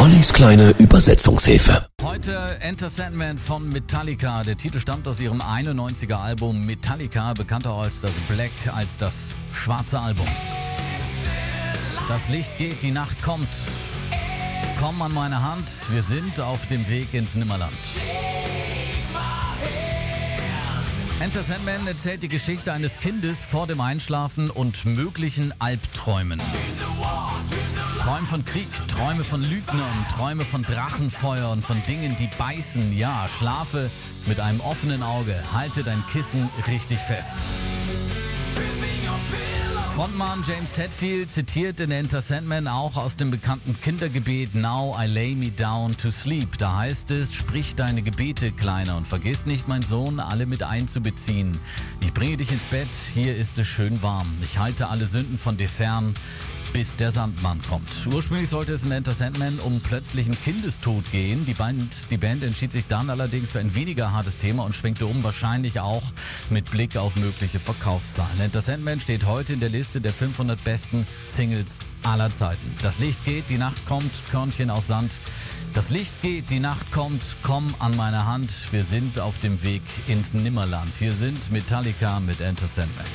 Ollis kleine Übersetzungshilfe. Heute Enter Sandman von Metallica. Der Titel stammt aus ihrem 91er Album Metallica, bekannter als das Black, als das schwarze Album. Das Licht geht, die Nacht kommt. Komm an meine Hand, wir sind auf dem Weg ins Nimmerland. Enter Sandman erzählt die Geschichte eines Kindes vor dem Einschlafen und möglichen Albträumen. Träume von Krieg, Träume von Lügnern, Träume von Drachenfeuer und von Dingen, die beißen. Ja, schlafe mit einem offenen Auge, halte dein Kissen richtig fest. Frontmann James Hetfield zitiert in Enter Sandman auch aus dem bekannten Kindergebet Now I lay me down to sleep. Da heißt es, sprich deine Gebete, Kleiner, und vergiss nicht, mein Sohn, alle mit einzubeziehen. Ich bringe dich ins Bett, hier ist es schön warm. Ich halte alle Sünden von dir fern bis der Sandmann kommt. Ursprünglich sollte es in Enter Sandman um plötzlichen Kindestod gehen. Die Band, die Band entschied sich dann allerdings für ein weniger hartes Thema und schwenkte um, wahrscheinlich auch mit Blick auf mögliche Verkaufszahlen. Enter Sandman steht heute in der Liste der 500 besten Singles aller Zeiten. Das Licht geht, die Nacht kommt, Körnchen aus Sand. Das Licht geht, die Nacht kommt, komm an meine Hand. Wir sind auf dem Weg ins Nimmerland. Hier sind Metallica mit Enter Sandman.